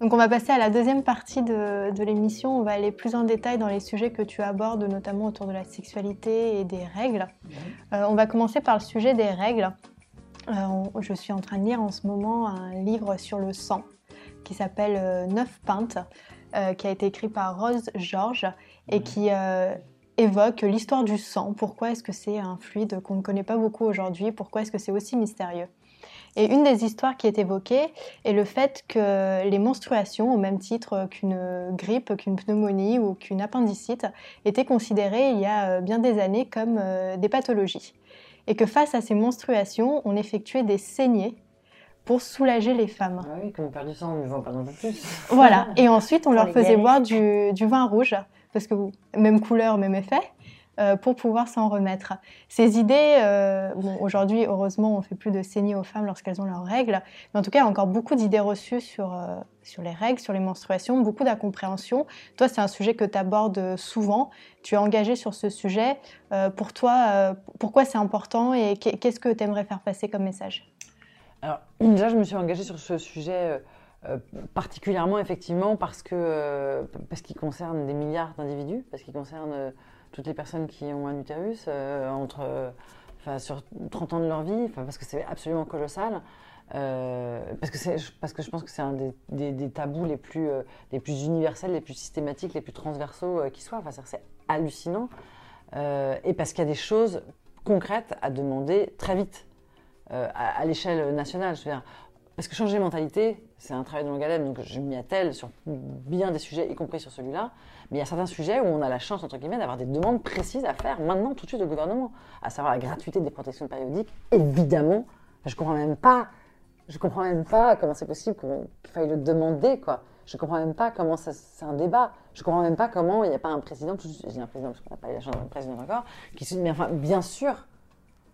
Donc on va passer à la deuxième partie de, de l'émission. On va aller plus en détail dans les sujets que tu abordes, notamment autour de la sexualité et des règles. Euh, on va commencer par le sujet des règles. Euh, on- je suis en train de lire en ce moment un livre sur le sang qui s'appelle euh, Neuf pintes, qui a été écrit par Rose George et qui évoque l'histoire du sang. Pourquoi est-ce que c'est un fluide qu'on ne connaît pas beaucoup aujourd'hui? Pourquoi est-ce que c'est aussi mystérieux? Et une des histoires qui est évoquée est le fait que les menstruations, au même titre qu'une grippe, qu'une pneumonie ou qu'une appendicite, étaient considérées il y a euh, bien des années comme euh, des pathologies. Et que face à ces menstruations, on effectuait des saignées pour soulager les femmes. Ah oui, comme on perd du sang, on ne vend pas un peu plus. Voilà. Et ensuite, on leur faisait boire du, du vin rouge, parce que même couleur, même effet, euh, pour pouvoir s'en remettre. Ces idées, euh, aujourd'hui, heureusement, on fait plus de saignées aux femmes lorsqu'elles ont leurs règles, mais en tout cas, il y a encore beaucoup d'idées reçues sur, euh, sur les règles, sur les menstruations, beaucoup d'incompréhension. Toi, c'est un sujet que tu abordes souvent. Tu es engagé sur ce sujet. Pour toi, pourquoi c'est important et qu'est- qu'est-ce que tu aimerais faire passer comme message? Alors, déjà, je me suis engagée sur ce sujet euh, particulièrement, effectivement, parce que euh, parce qu'il concerne des milliards d'individus, parce qu'il concerne euh, toutes les personnes qui ont un utérus entre, sur 30 ans de leur vie, parce que c'est absolument colossal. parce, que c'est- parce que je pense que c'est un des, des- tabous les plus, les plus universels, les plus systématiques, les plus transversaux qui soient. Enfin, c'est hallucinant. Et parce qu'il y a des choses concrètes à demander très vite à, à l'échelle nationale. Je veux dire, parce que changer les mentalités, c'est un travail de longue haleine, donc je m'y attelle sur bien des sujets, y compris sur celui-là. Mais il y a certains sujets où on a la chance, entre guillemets, d'avoir des demandes précises à faire maintenant, tout de suite, au gouvernement. À savoir la gratuité des protections périodiques, évidemment. Je comprends même pas, je comprends même pas comment c'est possible qu'il faille le demander, quoi. Je comprends même pas comment c'est un débat. Je comprends même pas comment il n'y a pas un président, dis un président parce qu'on n'a pas eu la chance d'avoir un président encore, qui se dit, mais enfin, bien sûr,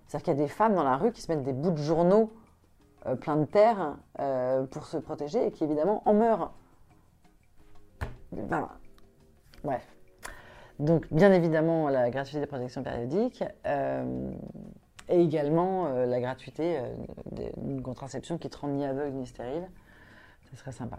c'est-à-dire qu'il y a des femmes dans la rue qui se mettent des bouts de journaux euh, pleins de terre euh, pour se protéger et qui évidemment en meurent. Ben, bref. Donc bien évidemment la gratuité des protections périodiques euh, et également la gratuité d'une contraception qui te rend ni aveugle ni stérile. Ce serait sympa.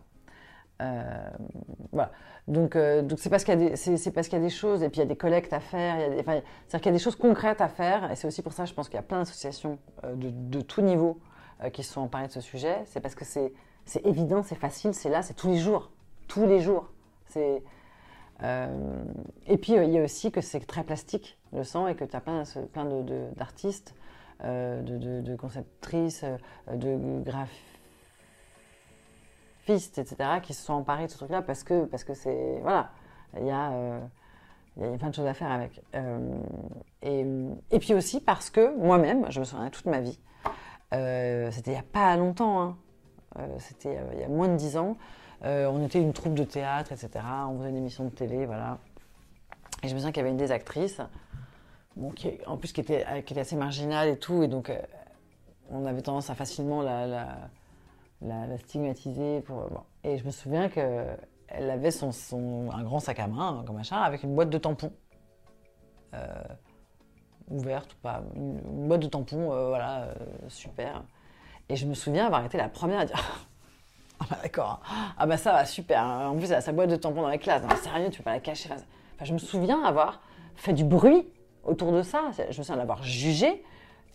Voilà. Donc, donc c'est parce qu'il y a des, c'est, parce qu'il y a des choses et puis il y a des collectes à faire. il y a des- c'est-à-dire qu'il y a des choses concrètes à faire et c'est aussi pour ça, je pense qu'il y a plein d'associations de, de tout niveau euh, qui se sont emparées de ce sujet. C'est parce que c'est, c'est évident, c'est facile, c'est là, c'est tous les jours, tous les jours. Euh, et puis euh, il y a aussi que c'est très plastique le sang et que tu as plein, plein de, d'artistes, de, de- conceptrices, de graphistes etc., qui se sont emparés de ce truc-là parce que parce que c'est voilà, il y a il y a plein de choses à faire avec. Et, et puis aussi parce que moi-même, je me souviens toute ma vie, euh, c'était il n'y a pas longtemps, hein, euh, c'était euh, il y a moins de dix ans, on était une troupe de théâtre, etc., on faisait une émission de télé, voilà. Et je me souviens qu'il y avait une des actrices, en plus qui était, assez marginale et tout, et donc on avait tendance à facilement la, stigmatiser. Et je me souviens qu'elle avait un grand sac à main, comme machin, avec une boîte de tampons. Ouverte ou pas, une, boîte de tampons, euh, voilà, euh, super. Et je me souviens avoir été la première à dire Ah bah d'accord, hein. ah bah ça va, super. hein. En plus, elle a sa boîte de tampons dans la classe, non, mais sérieux, tu peux pas la cacher. Je me souviens avoir fait du bruit autour de ça. Je me souviens l'avoir jugée,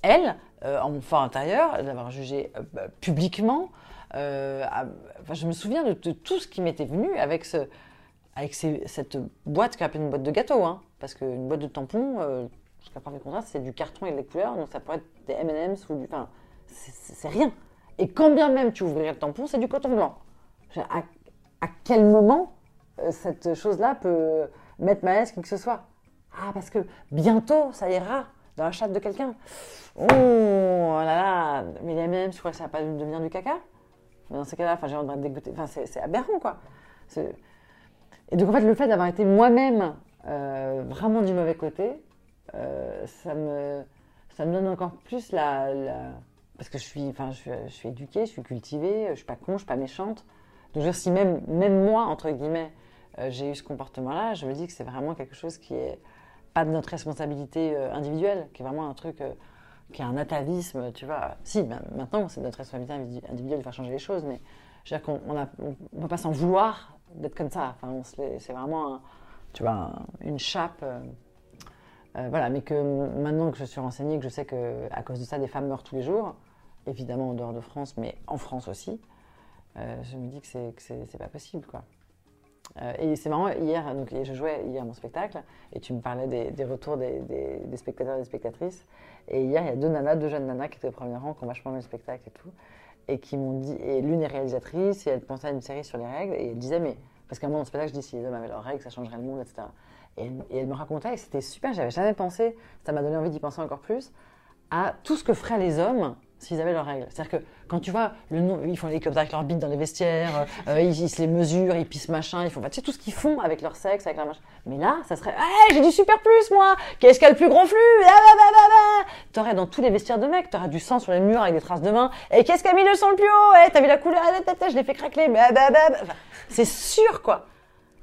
elle, euh, en mon fort intérieur, l'avoir jugée bah, publiquement. Je me souviens de, tout ce qui m'était venu avec, ce, avec cette boîte qui appelle une boîte de gâteau. Hein, parce qu'une boîte de tampons, jusqu'à preuve du contraire, c'est du carton et des couleurs, donc ça pourrait être des M&M's ou du... Enfin, c'est- rien. Et quand bien même tu ouvrirais le tampon, c'est du coton blanc. À, à quel moment euh, cette chose-là peut mettre mal à l'aise qui que ce soit? Ah, parce que bientôt, ça ira dans la chatte de quelqu'un. Oh là là, mais les M&M's, tu crois que ça va pas devenir du caca? Mais dans ces cas-là, j'ai envie de dégoûter. Enfin, c'est aberrant, quoi. Et donc, en fait, le fait d'avoir été moi-même euh, vraiment du mauvais côté, euh, ça, me, ça me donne encore plus la... Parce que je suis, enfin, je, je éduquée, je suis cultivée, je suis pas con, je suis pas méchante. Donc, je veux si même, même moi, entre guillemets, euh, j'ai eu ce comportement-là, je me dis que c'est vraiment quelque chose qui est pas de notre responsabilité euh, individuelle, qui est vraiment un truc qui est un atavisme, tu vois. Si, ben, maintenant, c'est notre responsabilité individu- individuelle de faire changer les choses, mais dire qu'on on ne peut pas s'en vouloir d'être comme ça. Enfin, c'est vraiment, tu vois, une chape. Voilà, mais que maintenant que je suis renseignée, que je sais que à cause de ça, des femmes meurent tous les jours, évidemment en dehors de France, mais en France aussi, je me dis que c'est pas possible, quoi. Euh, et c'est marrant, hier, donc, je jouais hier mon spectacle, et tu me parlais des, retours des, spectateurs et des spectatrices. Et hier, il y a deux nanas, deux jeunes nanas qui étaient au premier rang, qui ont vachement aimé le spectacle et tout, et qui m'ont dit, et l'une est réalisatrice, et elle pensait à une série sur les règles, et elle disait, mais, parce qu'à un moment dans le spectacle, je dis, si les hommes avaient leurs règles, ça changerait le monde, etc. Et, et elle me racontait, et c'était super, j'avais jamais pensé, ça m'a donné envie d'y penser encore plus, à tout ce que feraient les hommes s'ils avaient leurs règles. C'est-à-dire que quand tu vois, le ils font les clubs avec leur bite dans les vestiaires, euh, ils, se les mesurent, ils pissent machin, ils font, tu sais, tout ce qu'ils font avec leur sexe, avec leur machin. Mais là, ça serait, hey, j'ai du super plus, moi Qu'est-ce qu'il y a le plus gros flux? Ah, bah, bah, bah, T'aurais dans tous les vestiaires de mecs, t'aurais du sang sur les murs avec des traces de main. Et qu'est-ce qui a mis le sang le plus haut? Hey, T'as vu la couleur? Je l'ai fait craquer. Bah, bah, bah, c'est sûr, quoi.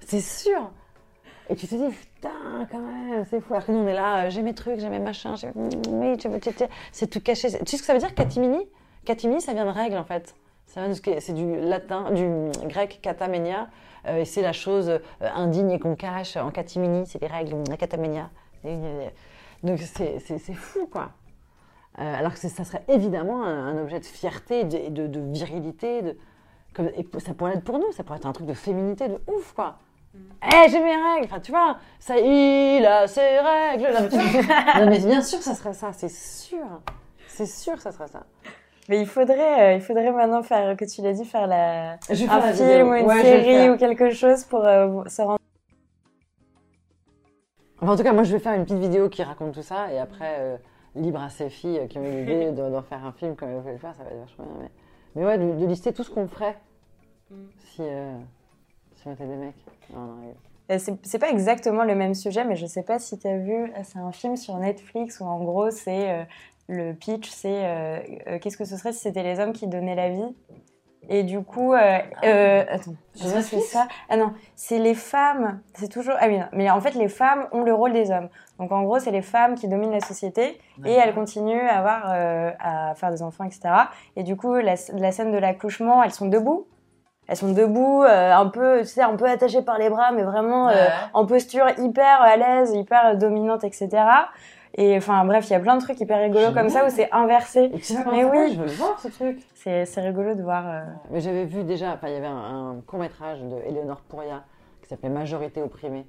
C'est sûr. Et tu te dis, putain, quand même, c'est fou. Alors que nous, on est là, euh, j'ai mes trucs, j'ai mes machins, oui, c'est tout caché. Tu sais ce que ça veut dire, catimini? Catimini, ça vient de règle, en fait. C'est du latin, du grec katamenia, euh, et c'est la chose euh, indigne qu'on cache en catimini, c'est les règles, la katamenia. Donc c'est fou, quoi. alors que ça serait évidemment un, objet de fierté, de, de, virilité, et ça pourrait être pour nous, ça pourrait être un truc de féminité de ouf, quoi. Eh, j'ai mes règles. Enfin, tu vois, ça, il a ses règles. Non, mais, bien sûr, ça serait ça, c'est sûr. C'est sûr, ça serait ça. Mais il faudrait, euh, il faudrait maintenant faire, que tu l'as dit, faire la, un film ou une série ou quelque chose pour euh, se rendre. Enfin, en tout cas, moi, je vais faire une petite vidéo qui raconte tout ça et après, euh, libre à ces filles qui ont eu l'idée d'en faire un film comme elles voulaient le faire, ça va être vachement bien. Mais, mais ouais, de, lister tout ce qu'on ferait mm. si, des mecs. Euh, c'est pas exactement le même sujet, mais je sais pas si tu as vu, euh, c'est un film sur Netflix où en gros c'est euh, le pitch, c'est qu'est-ce que ce serait si c'était les hommes qui donnaient la vie? Et du coup, euh, attends, je c'est ça? Ah non, c'est les femmes. C'est toujours. Ah oui, non. mais en fait, les femmes ont le rôle des hommes. Donc en gros, c'est les femmes qui dominent la société et elles continuent à avoir, à faire des enfants, etc. Et du coup, la, la scène de l'accouchement, elles sont debout elles sont debout, euh, un peu, tu sais, un peu attachées par les bras, mais vraiment euh, en posture hyper à l'aise, hyper dominante, etc. Et enfin, bref, il y a plein de trucs hyper rigolos comme ça où c'est inversé. Mais oui, je veux voir ce truc. C'est, rigolo de voir. Euh. Mais j'avais vu déjà, enfin, il y avait un, court métrage de Eleonore Pouria qui s'appelait Majorité opprimée,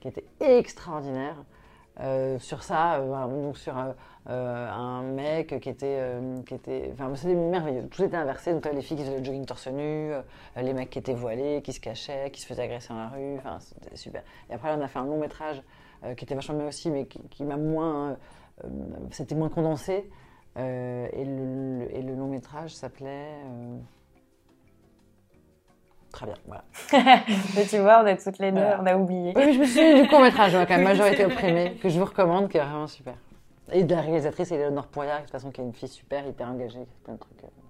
qui était extraordinaire. Sur ça, donc sur euh, un mec qui était, euh, qui était, enfin c'était merveilleux. Tout était inversé. Donc les filles qui faisaient le jogging torse nu, euh, les mecs qui étaient voilés, qui se cachaient, qui se faisaient agresser dans la rue. Enfin c'était super. Et après on a fait un long métrage qui était vachement bien aussi, mais qui, m'a moins, c'était moins condensé. et, le, long métrage s'appelait Très bien, voilà. Mais tu vois, on est toutes les deux, on a oublié. Oui, je me suis du court métrage, quand même, Majorité opprimée, que je vous recommande, qui est vraiment super. Et de la réalisatrice Eleonore Poirier, de toute façon, qui est une fille super, hyper engagée, plein de trucs. Euh.